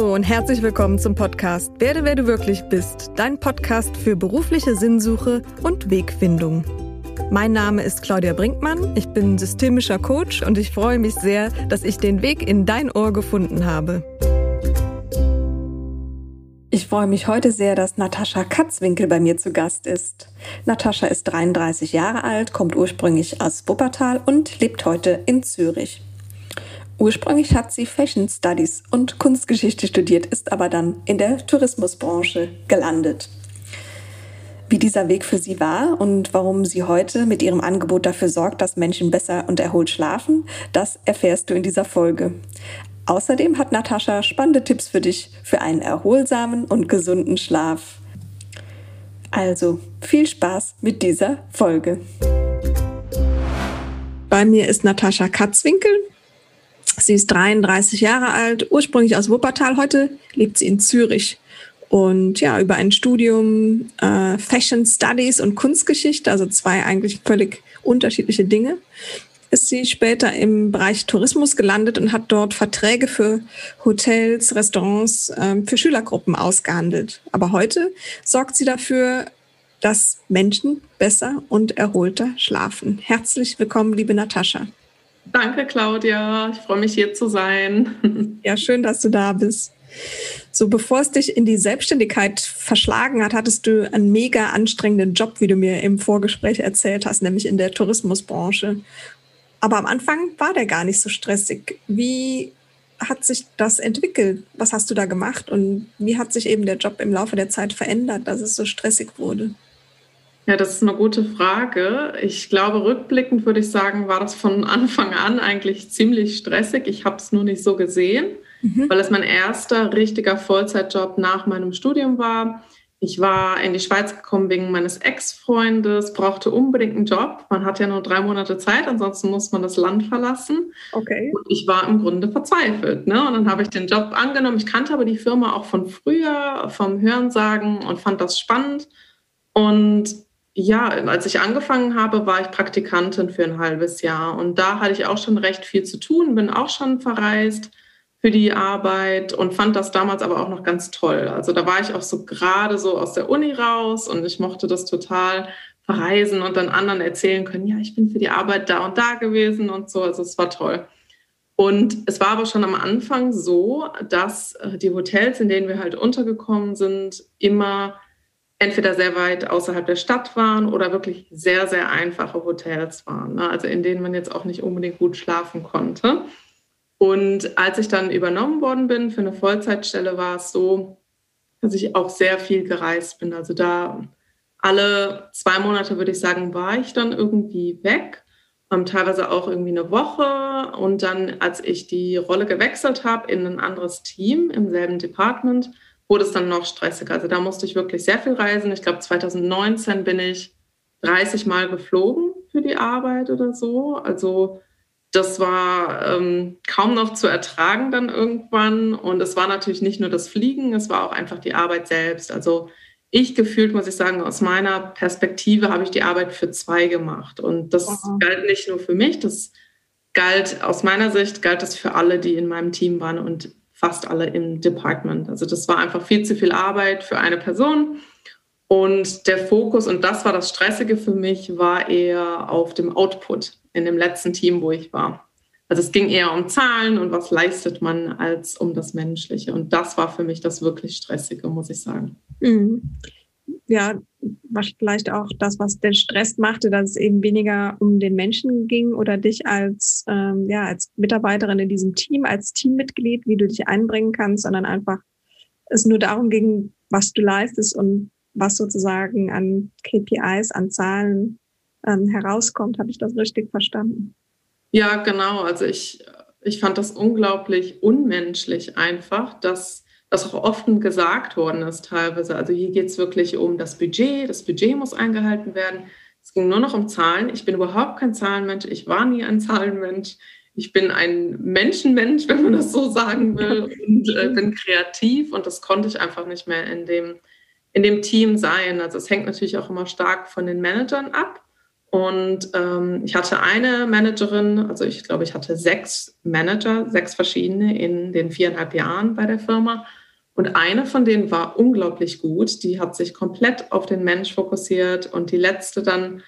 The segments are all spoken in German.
Hallo und herzlich willkommen zum Podcast Werde, wer du wirklich bist, dein Podcast für berufliche Sinnsuche und Wegfindung. Mein Name ist Claudia Brinkmann, ich bin systemischer Coach und ich freue mich sehr, dass ich den Weg in dein Ohr gefunden habe. Ich freue mich heute sehr, dass Natascha Katzwinkel bei mir zu Gast ist. Natascha ist 33 Jahre alt, kommt ursprünglich aus Wuppertal und lebt heute in Zürich. Ursprünglich hat sie Fashion Studies und Kunstgeschichte studiert, ist aber dann in der Tourismusbranche gelandet. Wie dieser Weg für sie war und warum sie heute mit ihrem Angebot dafür sorgt, dass Menschen besser und erholt schlafen, das erfährst du in dieser Folge. Außerdem hat Natascha spannende Tipps für dich für einen erholsamen und gesunden Schlaf. Also viel Spaß mit dieser Folge. Bei mir ist Natascha Katzwinkel. Sie ist 33 Jahre alt, ursprünglich aus Wuppertal. Heute lebt sie in Zürich. Und ja, über ein Studium äh, Fashion Studies und Kunstgeschichte, also zwei eigentlich völlig unterschiedliche Dinge, ist sie später im Bereich Tourismus gelandet und hat dort Verträge für Hotels, Restaurants, äh, für Schülergruppen ausgehandelt. Aber heute sorgt sie dafür, dass Menschen besser und erholter schlafen. Herzlich willkommen, liebe Natascha. Danke, Claudia. Ich freue mich, hier zu sein. Ja, schön, dass du da bist. So, bevor es dich in die Selbstständigkeit verschlagen hat, hattest du einen mega anstrengenden Job, wie du mir im Vorgespräch erzählt hast, nämlich in der Tourismusbranche. Aber am Anfang war der gar nicht so stressig. Wie hat sich das entwickelt? Was hast du da gemacht? Und wie hat sich eben der Job im Laufe der Zeit verändert, dass es so stressig wurde? Ja, das ist eine gute Frage. Ich glaube, rückblickend würde ich sagen, war das von Anfang an eigentlich ziemlich stressig. Ich habe es nur nicht so gesehen, mhm. weil es mein erster richtiger Vollzeitjob nach meinem Studium war. Ich war in die Schweiz gekommen wegen meines Ex-Freundes, brauchte unbedingt einen Job. Man hat ja nur drei Monate Zeit, ansonsten muss man das Land verlassen. Okay. Und ich war im Grunde verzweifelt. Ne? Und dann habe ich den Job angenommen. Ich kannte aber die Firma auch von früher, vom Hörensagen und fand das spannend. Und ja, als ich angefangen habe, war ich Praktikantin für ein halbes Jahr und da hatte ich auch schon recht viel zu tun, bin auch schon verreist für die Arbeit und fand das damals aber auch noch ganz toll. Also da war ich auch so gerade so aus der Uni raus und ich mochte das total verreisen und dann anderen erzählen können, ja, ich bin für die Arbeit da und da gewesen und so. Also es war toll. Und es war aber schon am Anfang so, dass äh, die Hotels, in denen wir halt untergekommen sind, immer entweder sehr weit außerhalb der Stadt waren oder wirklich sehr, sehr einfache Hotels waren. Ne? Also in denen man jetzt auch nicht unbedingt gut schlafen konnte. Und als ich dann übernommen worden bin für eine Vollzeitstelle, war es so, dass ich auch sehr viel gereist bin. Also da alle zwei Monate, würde ich sagen, war ich dann irgendwie weg. Ähm, teilweise auch irgendwie eine Woche. Und dann, als ich die Rolle gewechselt habe in ein anderes Team im selben Department, wurde es dann noch stressiger. Also da musste ich wirklich sehr viel reisen. Ich glaube, 2019 bin ich 30 Mal geflogen für die Arbeit oder so. Also das war ähm, kaum noch zu ertragen dann irgendwann. Und es war natürlich nicht nur das Fliegen, es war auch einfach die Arbeit selbst. Also ich gefühlt, muss ich sagen, aus meiner Perspektive habe ich die Arbeit für zwei gemacht. Und das Aha. galt nicht nur für mich, das galt aus meiner Sicht, galt das für alle, die in meinem Team waren. Und fast alle im Department. Also das war einfach viel zu viel Arbeit für eine Person. Und der Fokus, und das war das Stressige für mich, war eher auf dem Output in dem letzten Team, wo ich war. Also es ging eher um Zahlen und was leistet man als um das Menschliche. Und das war für mich das wirklich Stressige, muss ich sagen. Mhm ja, vielleicht auch das, was den Stress machte, dass es eben weniger um den Menschen ging oder dich als, ähm, ja, als Mitarbeiterin in diesem Team, als Teammitglied, wie du dich einbringen kannst, sondern einfach es nur darum ging, was du leistest und was sozusagen an KPIs, an Zahlen ähm, herauskommt. Habe ich das richtig verstanden? Ja, genau. Also ich, ich fand das unglaublich unmenschlich einfach, dass was auch oft gesagt worden ist teilweise. Also hier geht es wirklich um das Budget, das Budget muss eingehalten werden. Es ging nur noch um Zahlen. Ich bin überhaupt kein Zahlenmensch, ich war nie ein Zahlenmensch. Ich bin ein Menschenmensch, wenn man das so sagen will, und äh, bin kreativ und das konnte ich einfach nicht mehr in dem, in dem Team sein. Also es hängt natürlich auch immer stark von den Managern ab Und ähm, ich hatte eine Managerin, also ich glaube, ich hatte sechs Manager, sechs verschiedene in den viereinhalb Jahren bei der Firma. Und eine von denen war unglaublich gut. Die hat sich komplett auf den Mensch fokussiert. Und die letzte dann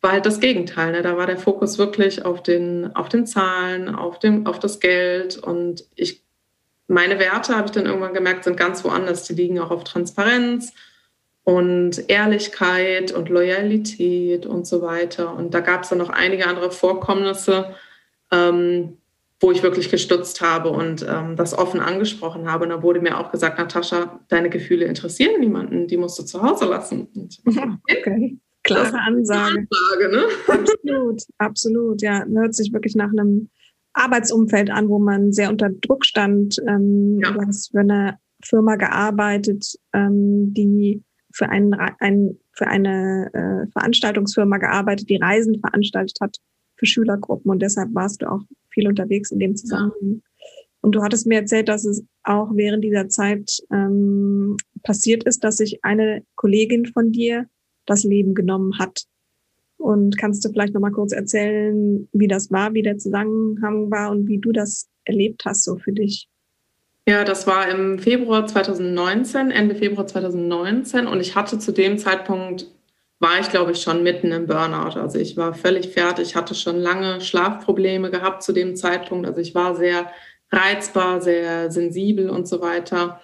war halt das Gegenteil. Ne? Da war der Fokus wirklich auf den, auf den Zahlen, auf, dem, auf das Geld. Und ich, meine Werte, habe ich dann irgendwann gemerkt, sind ganz woanders. Die liegen auch auf Transparenz und Ehrlichkeit und Loyalität und so weiter. Und da gab es dann noch einige andere Vorkommnisse, ähm, wo ich wirklich gestutzt habe und ähm, das offen angesprochen habe. Und da wurde mir auch gesagt, Natascha, deine Gefühle interessieren niemanden, die musst du zu Hause lassen. okay. Klare Ansage. Ansage ne? Absolut, absolut. Ja, hört sich wirklich nach einem Arbeitsumfeld an, wo man sehr unter Druck stand. Ähm, ja. Du hast für eine Firma gearbeitet, ähm, die für, einen, ein, für eine äh, Veranstaltungsfirma gearbeitet, die Reisen veranstaltet hat für Schülergruppen. Und deshalb warst du auch viel unterwegs in dem Zusammenhang. Ja. Und du hattest mir erzählt, dass es auch während dieser Zeit ähm, passiert ist, dass sich eine Kollegin von dir das Leben genommen hat. Und kannst du vielleicht noch mal kurz erzählen, wie das war, wie der Zusammenhang war und wie du das erlebt hast so für dich? Ja, das war im Februar 2019, Ende Februar 2019. Und ich hatte zu dem Zeitpunkt, war ich glaube ich schon mitten im Burnout. Also ich war völlig fertig, hatte schon lange Schlafprobleme gehabt zu dem Zeitpunkt. Also ich war sehr reizbar, sehr sensibel und so weiter.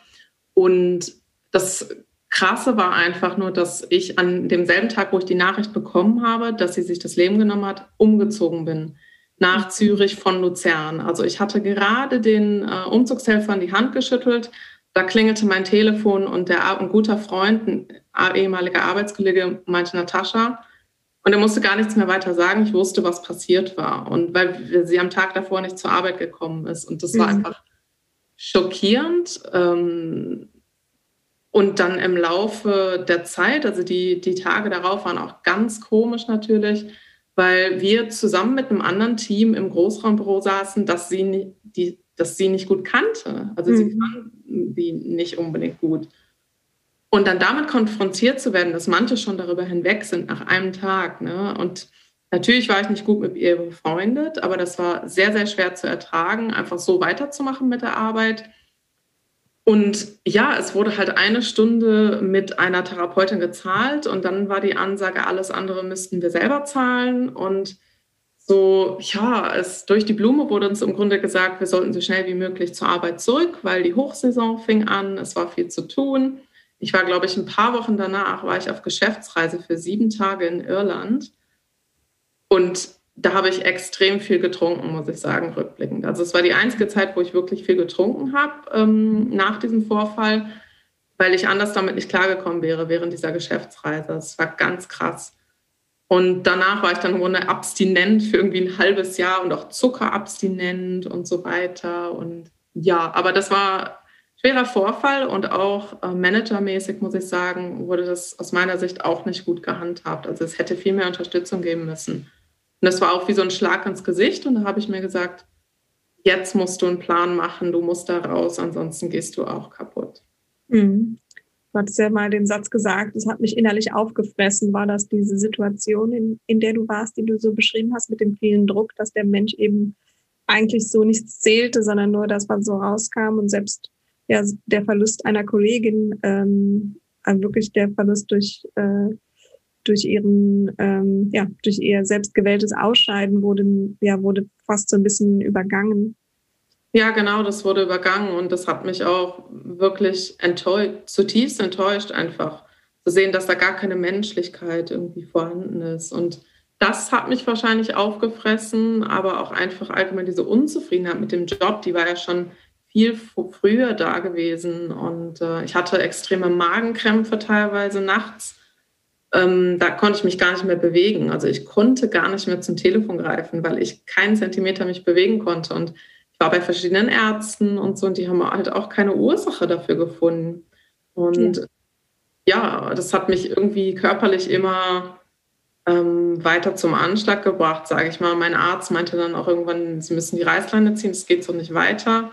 Und das Krasse war einfach nur, dass ich an demselben Tag, wo ich die Nachricht bekommen habe, dass sie sich das Leben genommen hat, umgezogen bin nach Zürich von Luzern. Also ich hatte gerade den äh, Umzugshelfern die Hand geschüttelt. Da klingelte mein Telefon und der, ein guter Freund, ein ehemaliger Arbeitskollege, meinte Natascha. Und er musste gar nichts mehr weiter sagen. Ich wusste, was passiert war. Und weil sie am Tag davor nicht zur Arbeit gekommen ist. Und das war mhm. einfach schockierend. Ähm, und dann im Laufe der Zeit, also die, die Tage darauf waren auch ganz komisch natürlich weil wir zusammen mit einem anderen Team im Großraumbüro saßen, das sie, nicht, die, das sie nicht gut kannte. Also mhm. sie kannten die nicht unbedingt gut. Und dann damit konfrontiert zu werden, dass manche schon darüber hinweg sind nach einem Tag. Ne? Und natürlich war ich nicht gut mit ihr befreundet, aber das war sehr, sehr schwer zu ertragen, einfach so weiterzumachen mit der Arbeit. Und ja, es wurde halt eine Stunde mit einer Therapeutin gezahlt und dann war die Ansage, alles andere müssten wir selber zahlen. Und so, ja, es durch die Blume wurde uns im Grunde gesagt, wir sollten so schnell wie möglich zur Arbeit zurück, weil die Hochsaison fing an, es war viel zu tun. Ich war, glaube ich, ein paar Wochen danach, war ich auf Geschäftsreise für sieben Tage in Irland. Und da habe ich extrem viel getrunken, muss ich sagen, rückblickend. Also es war die einzige Zeit, wo ich wirklich viel getrunken habe ähm, nach diesem Vorfall, weil ich anders damit nicht klargekommen wäre während dieser Geschäftsreise. Es war ganz krass. Und danach war ich dann Grunde abstinent für irgendwie ein halbes Jahr und auch zuckerabstinent und so weiter. Und ja, aber das war schwerer Vorfall und auch äh, managermäßig, muss ich sagen, wurde das aus meiner Sicht auch nicht gut gehandhabt. Also es hätte viel mehr Unterstützung geben müssen. Und das war auch wie so ein Schlag ins Gesicht. Und da habe ich mir gesagt, jetzt musst du einen Plan machen, du musst da raus, ansonsten gehst du auch kaputt. Mhm. Du hattest ja mal den Satz gesagt, es hat mich innerlich aufgefressen. War das diese Situation, in, in der du warst, die du so beschrieben hast, mit dem vielen Druck, dass der Mensch eben eigentlich so nichts zählte, sondern nur das, was so rauskam und selbst ja, der Verlust einer Kollegin, ähm, also wirklich der Verlust durch äh, durch ihren, ähm, ja, durch ihr selbstgewähltes Ausscheiden wurde, ja, wurde fast so ein bisschen übergangen. Ja, genau, das wurde übergangen und das hat mich auch wirklich enttäuscht, zutiefst enttäuscht einfach zu sehen, dass da gar keine Menschlichkeit irgendwie vorhanden ist. Und das hat mich wahrscheinlich aufgefressen, aber auch einfach allgemein diese Unzufriedenheit mit dem Job, die war ja schon viel früher da gewesen. Und äh, ich hatte extreme Magenkrämpfe teilweise nachts ähm, da konnte ich mich gar nicht mehr bewegen. Also ich konnte gar nicht mehr zum Telefon greifen, weil ich keinen Zentimeter mich bewegen konnte. Und war bei verschiedenen Ärzten und so, und die haben halt auch keine Ursache dafür gefunden. Und ja, ja das hat mich irgendwie körperlich immer ähm, weiter zum Anschlag gebracht, sage ich mal. Mein Arzt meinte dann auch irgendwann, sie müssen die Reißleine ziehen, es geht so nicht weiter.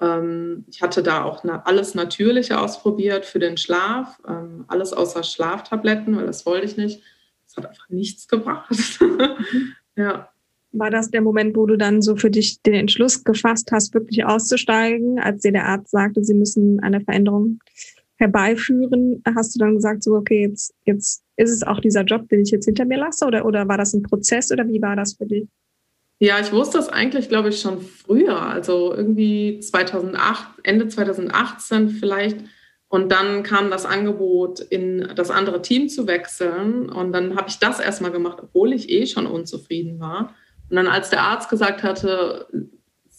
Ähm, ich hatte da auch alles Natürliche ausprobiert für den Schlaf, ähm, alles außer Schlaftabletten, weil das wollte ich nicht. Das es hat einfach nichts gebracht. Ja. War das der Moment, wo du dann so für dich den Entschluss gefasst hast, wirklich auszusteigen, als dir der Arzt sagte, sie müssen eine Veränderung herbeiführen? Hast du dann gesagt, so, okay, jetzt, jetzt ist es auch dieser Job, den ich jetzt hinter mir lasse? Oder, oder war das ein Prozess oder wie war das für dich? Ja, ich wusste das eigentlich, glaube ich, schon früher. Also irgendwie 2008, Ende 2018 vielleicht. Und dann kam das Angebot, in das andere Team zu wechseln. Und dann habe ich das erstmal gemacht, obwohl ich eh schon unzufrieden war. Und dann, als der Arzt gesagt hatte,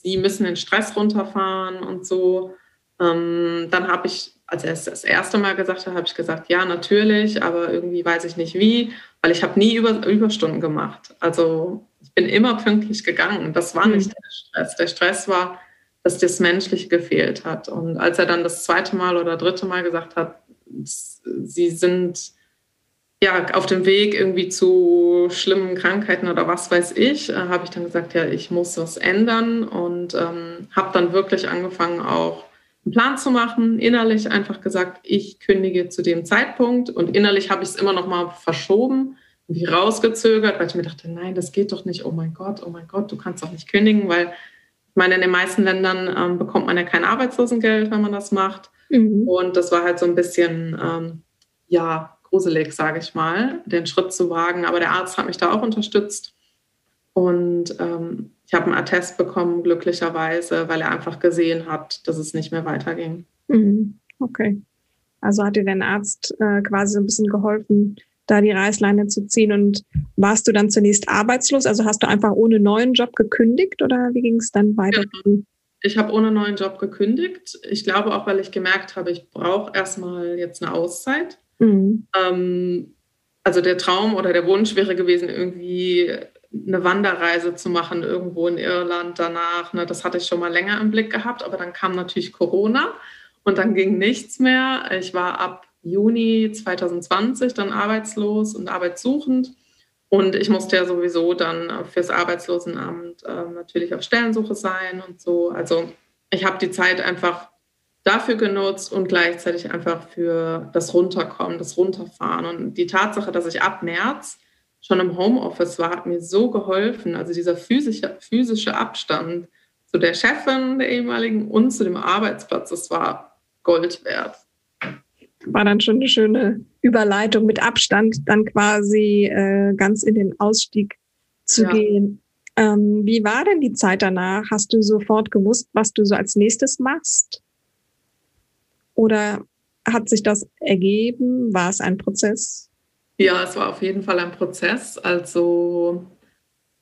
Sie müssen den Stress runterfahren und so, ähm, dann habe ich, als er es das erste Mal gesagt hat, habe ich gesagt, ja, natürlich, aber irgendwie weiß ich nicht wie, weil ich habe nie Über Überstunden gemacht. Also ich bin immer pünktlich gegangen. Das war nicht mhm. der Stress. Der Stress war, dass das Menschliche gefehlt hat. Und als er dann das zweite Mal oder dritte Mal gesagt hat, sie sind ja auf dem Weg irgendwie zu schlimmen Krankheiten oder was weiß ich, äh, habe ich dann gesagt, ja, ich muss was ändern und ähm, habe dann wirklich angefangen auch einen Plan zu machen, innerlich einfach gesagt, ich kündige zu dem Zeitpunkt und innerlich habe ich es immer noch mal verschoben, wie rausgezögert, weil ich mir dachte, nein, das geht doch nicht, oh mein Gott, oh mein Gott, du kannst doch nicht kündigen, weil ich meine, in den meisten Ländern ähm, bekommt man ja kein Arbeitslosengeld, wenn man das macht. Mhm. Und das war halt so ein bisschen, ähm, ja, gruselig, sage ich mal, den Schritt zu wagen. Aber der Arzt hat mich da auch unterstützt. Und ähm, ich habe einen Attest bekommen, glücklicherweise, weil er einfach gesehen hat, dass es nicht mehr weiterging. Mhm. Okay. Also hat dir dein Arzt äh, quasi so ein bisschen geholfen, da die Reißleine zu ziehen. Und warst du dann zunächst arbeitslos? Also hast du einfach ohne neuen Job gekündigt oder wie ging es dann weiter? Ja. Ich habe ohne neuen Job gekündigt. Ich glaube auch, weil ich gemerkt habe, ich brauche erstmal jetzt eine Auszeit. Mhm. Ähm, also der Traum oder der Wunsch wäre gewesen, irgendwie eine Wanderreise zu machen irgendwo in Irland danach. Ne, das hatte ich schon mal länger im Blick gehabt, aber dann kam natürlich Corona und dann ging nichts mehr. Ich war ab Juni 2020 dann arbeitslos und arbeitssuchend. Und ich musste ja sowieso dann fürs Arbeitslosenamt äh, natürlich auf Stellensuche sein und so. Also ich habe die Zeit einfach dafür genutzt und gleichzeitig einfach für das Runterkommen, das Runterfahren. Und die Tatsache, dass ich ab März schon im Homeoffice war, hat mir so geholfen. Also dieser physische, physische Abstand zu der Chefin der ehemaligen und zu dem Arbeitsplatz, das war Gold wert war dann schon eine schöne Überleitung mit Abstand, dann quasi äh, ganz in den Ausstieg zu ja. gehen. Ähm, wie war denn die Zeit danach? Hast du sofort gewusst, was du so als nächstes machst? Oder hat sich das ergeben? War es ein Prozess? Ja, es war auf jeden Fall ein Prozess. Also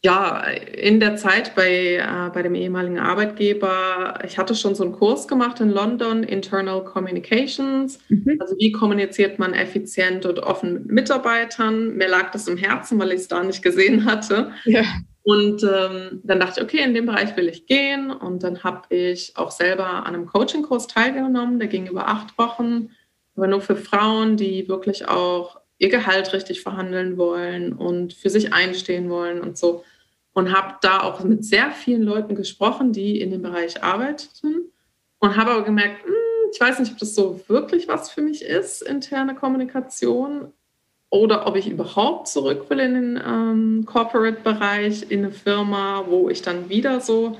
ja, in der Zeit bei, äh, bei dem ehemaligen Arbeitgeber, ich hatte schon so einen Kurs gemacht in London, Internal Communications. Mhm. Also wie kommuniziert man effizient und offen mit Mitarbeitern? Mir lag das im Herzen, weil ich es da nicht gesehen hatte. Ja. Und ähm, dann dachte ich, okay, in dem Bereich will ich gehen. Und dann habe ich auch selber an einem Coaching-Kurs teilgenommen, der ging über acht Wochen, aber nur für Frauen, die wirklich auch ihr Gehalt richtig verhandeln wollen und für sich einstehen wollen und so. Und habe da auch mit sehr vielen Leuten gesprochen, die in dem Bereich arbeiteten und habe aber gemerkt, hm, ich weiß nicht, ob das so wirklich was für mich ist, interne Kommunikation oder ob ich überhaupt zurück will in den ähm, Corporate-Bereich, in eine Firma, wo ich dann wieder so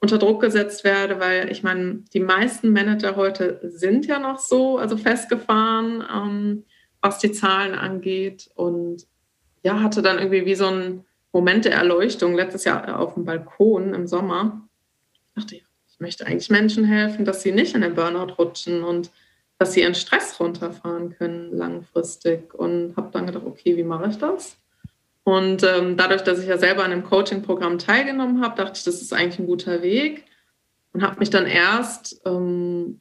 unter Druck gesetzt werde, weil ich meine, die meisten Manager heute sind ja noch so, also festgefahren, ähm, was die Zahlen angeht und ja, hatte dann irgendwie wie so ein Moment der Erleuchtung letztes Jahr auf dem Balkon im Sommer. Ich dachte, ich möchte eigentlich Menschen helfen, dass sie nicht in den Burnout rutschen und dass sie ihren Stress runterfahren können langfristig. Und habe dann gedacht, okay, wie mache ich das? Und ähm, dadurch, dass ich ja selber an einem Coaching-Programm teilgenommen habe, dachte ich, das ist eigentlich ein guter Weg. Und habe mich dann erst ähm,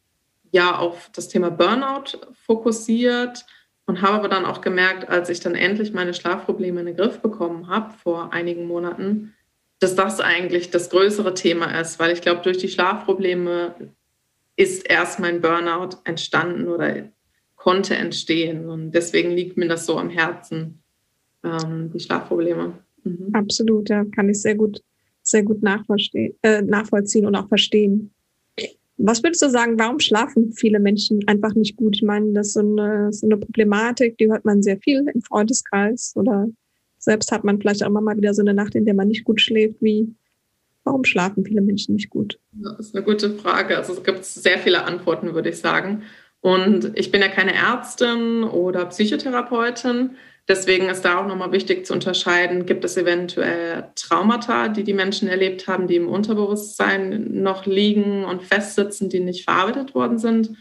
ja auf das Thema Burnout fokussiert und habe aber dann auch gemerkt, als ich dann endlich meine Schlafprobleme in den Griff bekommen habe vor einigen Monaten, dass das eigentlich das größere Thema ist, weil ich glaube, durch die Schlafprobleme ist erst mein Burnout entstanden oder konnte entstehen. Und deswegen liegt mir das so am Herzen, ähm, die Schlafprobleme. Mhm. Absolut, ja, kann ich sehr gut, sehr gut nachvollziehen, äh, nachvollziehen und auch verstehen. Was würdest du sagen, warum schlafen viele Menschen einfach nicht gut? Ich meine, das ist so eine, so eine Problematik, die hört man sehr viel im Freundeskreis oder selbst hat man vielleicht auch immer mal wieder so eine Nacht, in der man nicht gut schläft. Wie, warum schlafen viele Menschen nicht gut? Das ist eine gute Frage. Also es gibt sehr viele Antworten, würde ich sagen. Und ich bin ja keine Ärztin oder Psychotherapeutin. Deswegen ist da auch nochmal wichtig zu unterscheiden, gibt es eventuell Traumata, die die Menschen erlebt haben, die im Unterbewusstsein noch liegen und festsitzen, die nicht verarbeitet worden sind.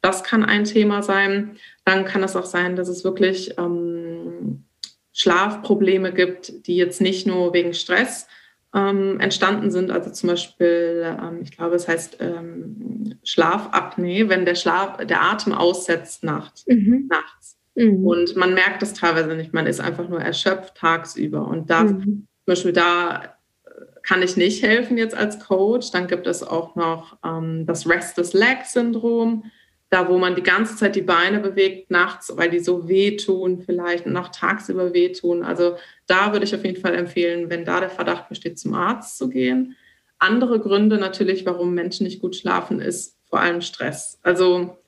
Das kann ein Thema sein. Dann kann es auch sein, dass es wirklich ähm, Schlafprobleme gibt, die jetzt nicht nur wegen Stress ähm, entstanden sind. Also zum Beispiel, ähm, ich glaube, es heißt ähm, Schlafapnoe, wenn der Schlaf, der Atem aussetzt nachts. Mhm. nachts. Mhm. Und man merkt es teilweise nicht. Man ist einfach nur erschöpft tagsüber. Und da, mhm. zum Beispiel da äh, kann ich nicht helfen jetzt als Coach. Dann gibt es auch noch ähm, das Restless Leg Syndrom, da wo man die ganze Zeit die Beine bewegt nachts, weil die so wehtun vielleicht und auch tagsüber wehtun. Also da würde ich auf jeden Fall empfehlen, wenn da der Verdacht besteht, zum Arzt zu gehen. Andere Gründe natürlich, warum Menschen nicht gut schlafen, ist vor allem Stress. Also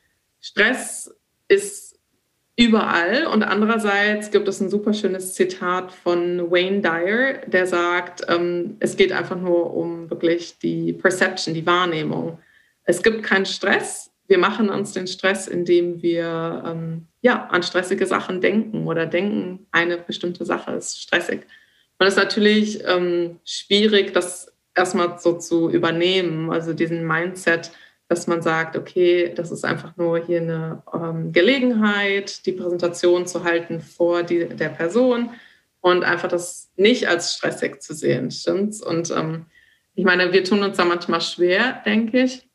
Stress ist überall. Und andererseits gibt es ein super schönes Zitat von Wayne Dyer, der sagt, ähm, es geht einfach nur um wirklich die Perception, die Wahrnehmung. Es gibt keinen Stress. Wir machen uns den Stress, indem wir ähm, ja, an stressige Sachen denken oder denken, eine bestimmte Sache ist stressig. Und es ist natürlich ähm, schwierig, das erstmal so zu übernehmen, also diesen Mindset, dass man sagt, okay, das ist einfach nur hier eine ähm, Gelegenheit, die Präsentation zu halten vor die, der Person und einfach das nicht als stressig zu sehen, stimmt's? Und ähm, ich meine, wir tun uns da manchmal schwer, denke ich.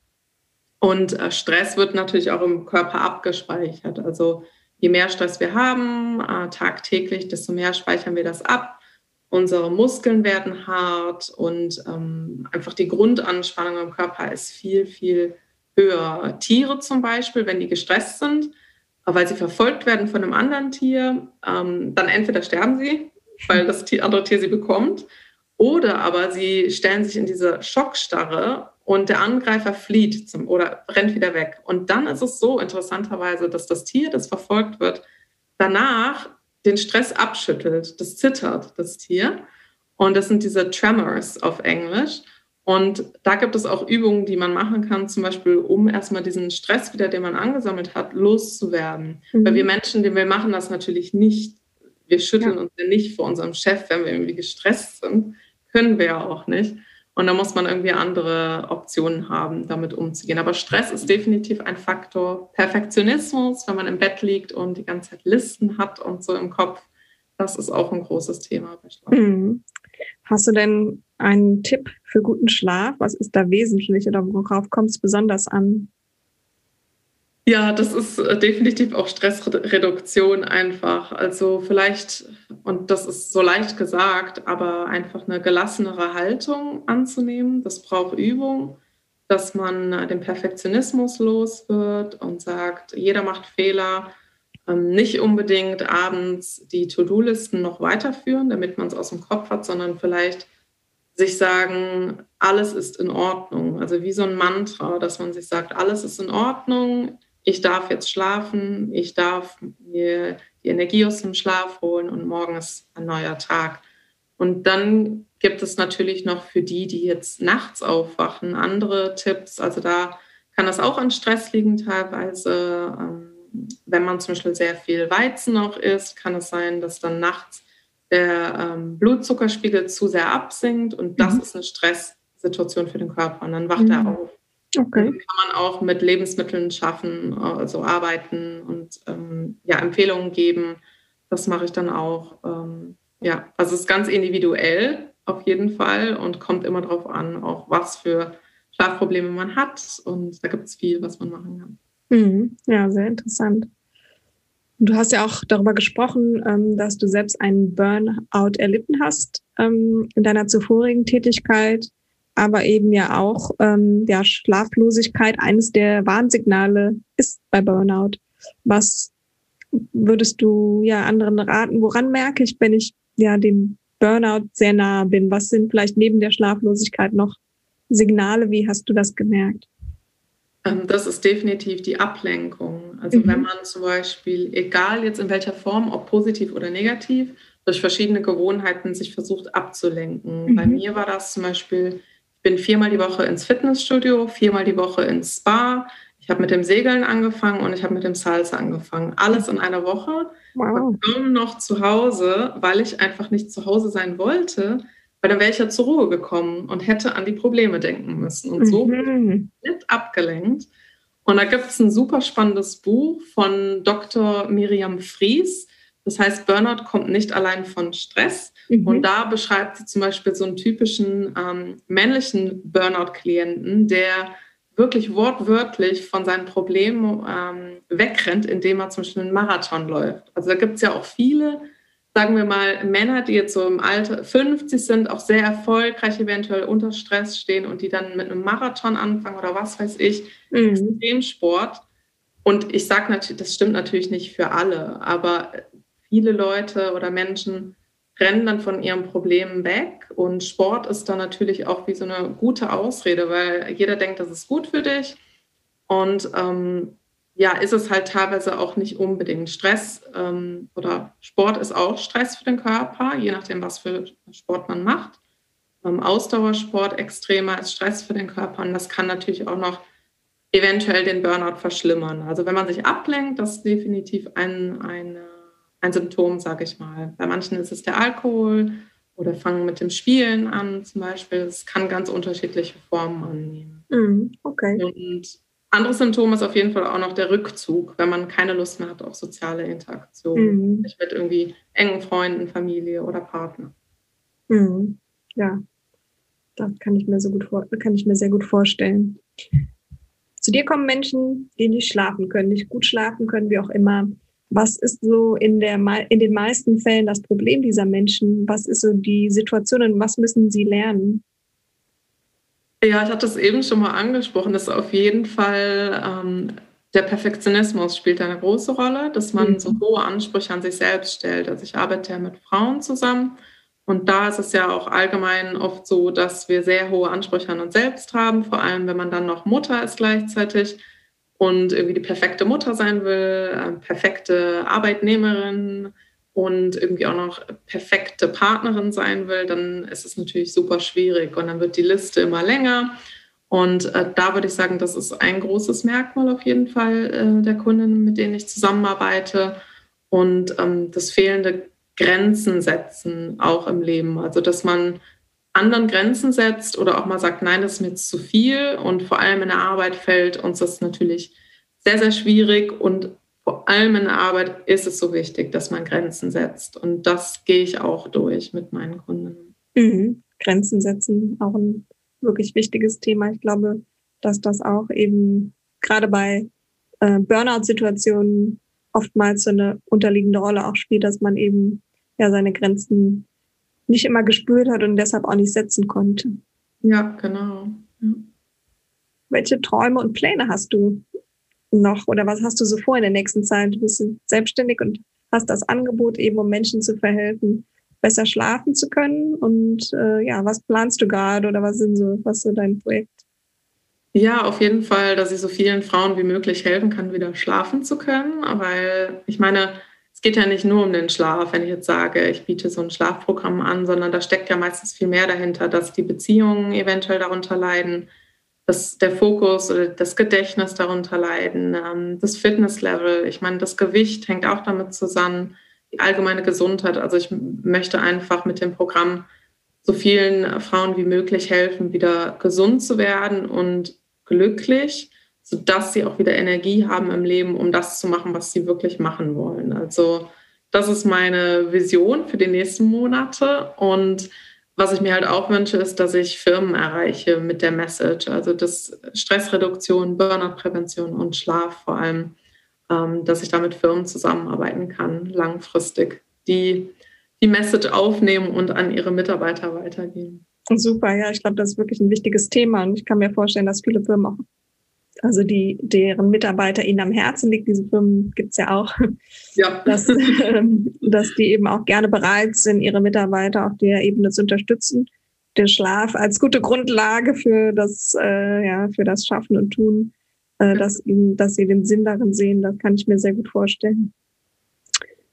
Und äh, Stress wird natürlich auch im Körper abgespeichert. Also je mehr Stress wir haben, äh, tagtäglich, desto mehr speichern wir das ab. Unsere Muskeln werden hart und ähm, einfach die Grundanspannung im Körper ist viel, viel höher. Tiere zum Beispiel, wenn die gestresst sind, weil sie verfolgt werden von einem anderen Tier, ähm, dann entweder sterben sie, weil das andere Tier sie bekommt, oder aber sie stellen sich in diese Schockstarre und der Angreifer flieht zum, oder rennt wieder weg. Und dann ist es so interessanterweise, dass das Tier, das verfolgt wird, danach den Stress abschüttelt. Das zittert, das Tier. Und das sind diese Tremors auf Englisch. Und da gibt es auch Übungen, die man machen kann, zum Beispiel, um erstmal diesen Stress wieder, den man angesammelt hat, loszuwerden. Mhm. Weil wir Menschen, wir machen das natürlich nicht. Wir schütteln ja. uns ja nicht vor unserem Chef, wenn wir irgendwie gestresst sind. Können wir ja auch nicht. Und da muss man irgendwie andere Optionen haben, damit umzugehen. Aber Stress ist definitiv ein Faktor. Perfektionismus, wenn man im Bett liegt und die ganze Zeit Listen hat und so im Kopf, das ist auch ein großes Thema bei Schlaf. Mhm. Hast du denn einen Tipp für guten Schlaf? Was ist da wesentlich oder worauf kommt es besonders an? Ja, das ist äh, definitiv auch Stressreduktion einfach. Also vielleicht, und das ist so leicht gesagt, aber einfach eine gelassenere Haltung anzunehmen. Das braucht Übung, dass man äh, den Perfektionismus los wird und sagt, jeder macht Fehler. Ähm, nicht unbedingt abends die To-Do-Listen noch weiterführen, damit man es aus dem Kopf hat, sondern vielleicht sich sagen, alles ist in Ordnung. Also wie so ein Mantra, dass man sich sagt, alles ist in Ordnung, ich darf jetzt schlafen, ich darf mir die Energie aus dem Schlaf holen und morgen ist ein neuer Tag. Und dann gibt es natürlich noch für die, die jetzt nachts aufwachen, andere Tipps. Also da kann das auch an Stress liegen teilweise. Ähm, wenn man zum Beispiel sehr viel Weizen noch isst, kann es sein, dass dann nachts der ähm, Blutzuckerspiegel zu sehr absinkt und das mhm. ist eine Stresssituation für den Körper und dann wacht mhm. er auf. Okay. Dann kann man auch mit Lebensmitteln schaffen, also arbeiten und ähm, ja, Empfehlungen geben. Das mache ich dann auch. Ähm, ja, also es ist ganz individuell auf jeden Fall und kommt immer darauf an, auch was für Schlafprobleme man hat. Und da gibt es viel, was man machen kann. Mhm. Ja, sehr interessant. Du hast ja auch darüber gesprochen, ähm, dass du selbst einen Burnout erlitten hast ähm, in deiner zuvorigen Tätigkeit, aber eben ja auch ähm, ja, Schlaflosigkeit eines der Warnsignale ist bei Burnout. Was würdest du ja anderen raten? Woran merke ich, wenn ich ja dem Burnout sehr nahe bin? Was sind vielleicht neben der Schlaflosigkeit noch Signale? Wie hast du das gemerkt? Ähm, das ist definitiv die Ablenkung. Also mhm. wenn man zum Beispiel, egal jetzt in welcher Form, ob positiv oder negativ, durch verschiedene Gewohnheiten sich versucht abzulenken. Mhm. Bei mir war das zum Beispiel, bin viermal die Woche ins Fitnessstudio, viermal die Woche ins Spa. Ich habe mit dem Segeln angefangen und ich habe mit dem Salsa angefangen. Alles in einer Woche. Wow. Und kaum noch zu Hause, weil ich einfach nicht zu Hause sein wollte, weil dann wäre ich ja zur Ruhe gekommen und hätte an die Probleme denken müssen. Und so mhm. nicht abgelenkt. Und da gibt es ein super spannendes Buch von Dr. Miriam Fries. Das heißt, Burnout kommt nicht allein von Stress. Mhm. Und da beschreibt sie zum Beispiel so einen typischen ähm, männlichen Burnout-Klienten, der wirklich wortwörtlich von seinen Problemen ähm, wegrennt, indem er zum Beispiel einen Marathon läuft. Also da gibt es ja auch viele sagen wir mal, Männer, die jetzt so im Alter 50 sind, auch sehr erfolgreich eventuell unter Stress stehen und die dann mit einem Marathon anfangen oder was weiß ich, mhm. Extremsport. Und ich sage natürlich, das stimmt natürlich nicht für alle, aber viele Leute oder Menschen rennen dann von ihren Problemen weg und Sport ist dann natürlich auch wie so eine gute Ausrede, weil jeder denkt, das ist gut für dich und ähm, ja, ist es halt teilweise auch nicht unbedingt Stress ähm, oder Sport ist auch Stress für den Körper, je nachdem, was für Sport man macht. Ähm, Ausdauersport extremer ist Stress für den Körper und das kann natürlich auch noch eventuell den Burnout verschlimmern. Also wenn man sich ablenkt, das ist definitiv ein, ein, ein Symptom, sage ich mal. Bei manchen ist es der Alkohol oder fangen mit dem Spielen an zum Beispiel. Es kann ganz unterschiedliche Formen annehmen. Mm, okay. Und anderes Symptom ist auf jeden Fall auch noch der Rückzug, wenn man keine Lust mehr hat auf soziale Interaktion. Mhm. Mit irgendwie engen Freunden, Familie oder Partner. Mhm. Ja, das kann ich mir so gut kann ich mir sehr gut vorstellen. Zu dir kommen Menschen, die nicht schlafen können, nicht gut schlafen können, wie auch immer. Was ist so in, der, in den meisten Fällen das Problem dieser Menschen? Was ist so die Situation und was müssen sie lernen? Ja, ich hatte es eben schon mal angesprochen, dass auf jeden Fall ähm, der Perfektionismus spielt eine große Rolle, dass man mhm. so hohe Ansprüche an sich selbst stellt. Also ich arbeite ja mit Frauen zusammen und da ist es ja auch allgemein oft so, dass wir sehr hohe Ansprüche an uns selbst haben, vor allem wenn man dann noch Mutter ist gleichzeitig und irgendwie die perfekte Mutter sein will, äh, perfekte Arbeitnehmerin, und irgendwie auch noch perfekte Partnerin sein will, dann ist es natürlich super schwierig und dann wird die Liste immer länger. Und äh, da würde ich sagen, das ist ein großes Merkmal auf jeden Fall äh, der Kunden, mit denen ich zusammenarbeite. Und ähm, das fehlende Grenzen setzen auch im Leben. Also, dass man anderen Grenzen setzt oder auch mal sagt, nein, das ist mir zu viel. Und vor allem in der Arbeit fällt uns das natürlich sehr, sehr schwierig. Und vor allem in der Arbeit ist es so wichtig, dass man Grenzen setzt. Und das gehe ich auch durch mit meinen Kunden. Mhm. Grenzen setzen, auch ein wirklich wichtiges Thema. Ich glaube, dass das auch eben gerade bei äh, Burnout-Situationen oftmals so eine unterliegende Rolle auch spielt, dass man eben ja seine Grenzen nicht immer gespürt hat und deshalb auch nicht setzen konnte. Ja, genau. Ja. Welche Träume und Pläne hast du noch oder was hast du so vor in der nächsten Zeit? Du bist selbstständig und hast das Angebot eben, um Menschen zu verhelfen, besser schlafen zu können. Und äh, ja, was planst du gerade oder was sind so, was ist so dein Projekt? Ja, auf jeden Fall, dass ich so vielen Frauen wie möglich helfen kann, wieder schlafen zu können. Weil ich meine, es geht ja nicht nur um den Schlaf, wenn ich jetzt sage, ich biete so ein Schlafprogramm an, sondern da steckt ja meistens viel mehr dahinter, dass die Beziehungen eventuell darunter leiden, dass der Fokus oder das Gedächtnis darunter leiden, ähm, das Fitnesslevel. Ich meine, das Gewicht hängt auch damit zusammen, die allgemeine Gesundheit. Also ich möchte einfach mit dem Programm so vielen Frauen wie möglich helfen, wieder gesund zu werden und glücklich, sodass sie auch wieder Energie haben im Leben, um das zu machen, was sie wirklich machen wollen. Also das ist meine Vision für die nächsten Monate und was ich mir halt auch wünsche, ist, dass ich Firmen erreiche mit der Message, also das Stressreduktion, Burnout-Prävention und Schlaf vor allem, ähm, dass ich da mit Firmen zusammenarbeiten kann, langfristig, die die Message aufnehmen und an ihre Mitarbeiter weitergeben. Super, ja, ich glaube, das ist wirklich ein wichtiges Thema und ich kann mir vorstellen, dass viele Firmen auch also die, deren Mitarbeiter ihnen am Herzen liegt, diese Firmen gibt es ja auch, ja. Dass, ähm, dass die eben auch gerne bereit sind, ihre Mitarbeiter auf der Ebene zu unterstützen. Der Schlaf als gute Grundlage für das, äh, ja, für das Schaffen und Tun äh, dass, ihm, dass sie den Sinn darin sehen. Das kann ich mir sehr gut vorstellen.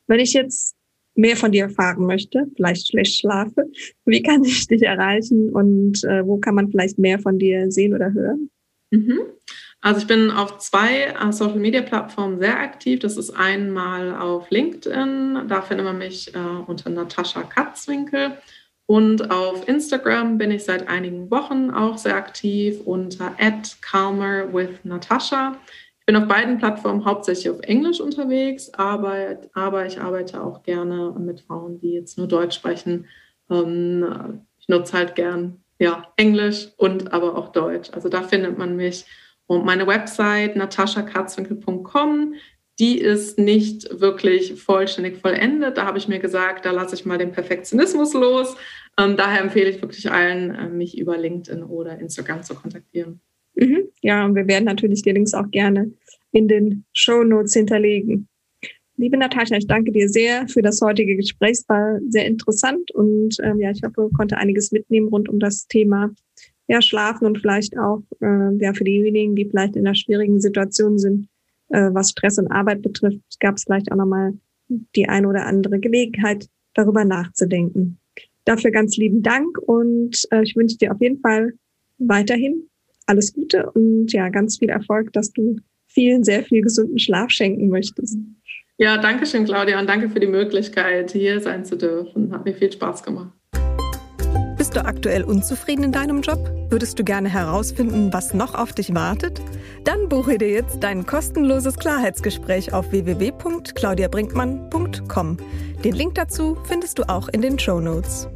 Wenn ich jetzt mehr von dir erfahren möchte, vielleicht schlecht schlafe, wie kann ich dich erreichen und äh, wo kann man vielleicht mehr von dir sehen oder hören? Mhm. Also ich bin auf zwei äh, Social-Media-Plattformen sehr aktiv. Das ist einmal auf LinkedIn, da findet man mich äh, unter Natascha Katzwinkel. Und auf Instagram bin ich seit einigen Wochen auch sehr aktiv unter calmer with Natascha. Ich bin auf beiden Plattformen hauptsächlich auf Englisch unterwegs, aber, aber ich arbeite auch gerne mit Frauen, die jetzt nur Deutsch sprechen. Ähm, ich nutze halt gern ja, Englisch und aber auch Deutsch. Also da findet man mich. Und meine Website nataschakatzwinkel.com, die ist nicht wirklich vollständig vollendet. Da habe ich mir gesagt, da lasse ich mal den Perfektionismus los. Ähm, daher empfehle ich wirklich allen, äh, mich über LinkedIn oder Instagram zu kontaktieren. Mhm. Ja, und wir werden natürlich die Links auch gerne in den Show Notes hinterlegen. Liebe Natascha, ich danke dir sehr für das heutige Gespräch. Es war sehr interessant und ähm, ja, ich hoffe, konnte einiges mitnehmen rund um das Thema ja, Schlafen und vielleicht auch äh, ja, für diejenigen, die vielleicht in einer schwierigen Situation sind, äh, was Stress und Arbeit betrifft, gab es vielleicht auch nochmal die eine oder andere Gelegenheit, darüber nachzudenken. Dafür ganz lieben Dank und äh, ich wünsche dir auf jeden Fall weiterhin alles Gute und ja, ganz viel Erfolg, dass du vielen sehr viel gesunden Schlaf schenken möchtest. Ja, danke schön, Claudia, und danke für die Möglichkeit, hier sein zu dürfen. Hat mir viel Spaß gemacht. Du aktuell unzufrieden in deinem Job? Würdest du gerne herausfinden, was noch auf dich wartet? Dann buche dir jetzt dein kostenloses Klarheitsgespräch auf www.claudiabrinkmann.com. Den Link dazu findest du auch in den Show Notes.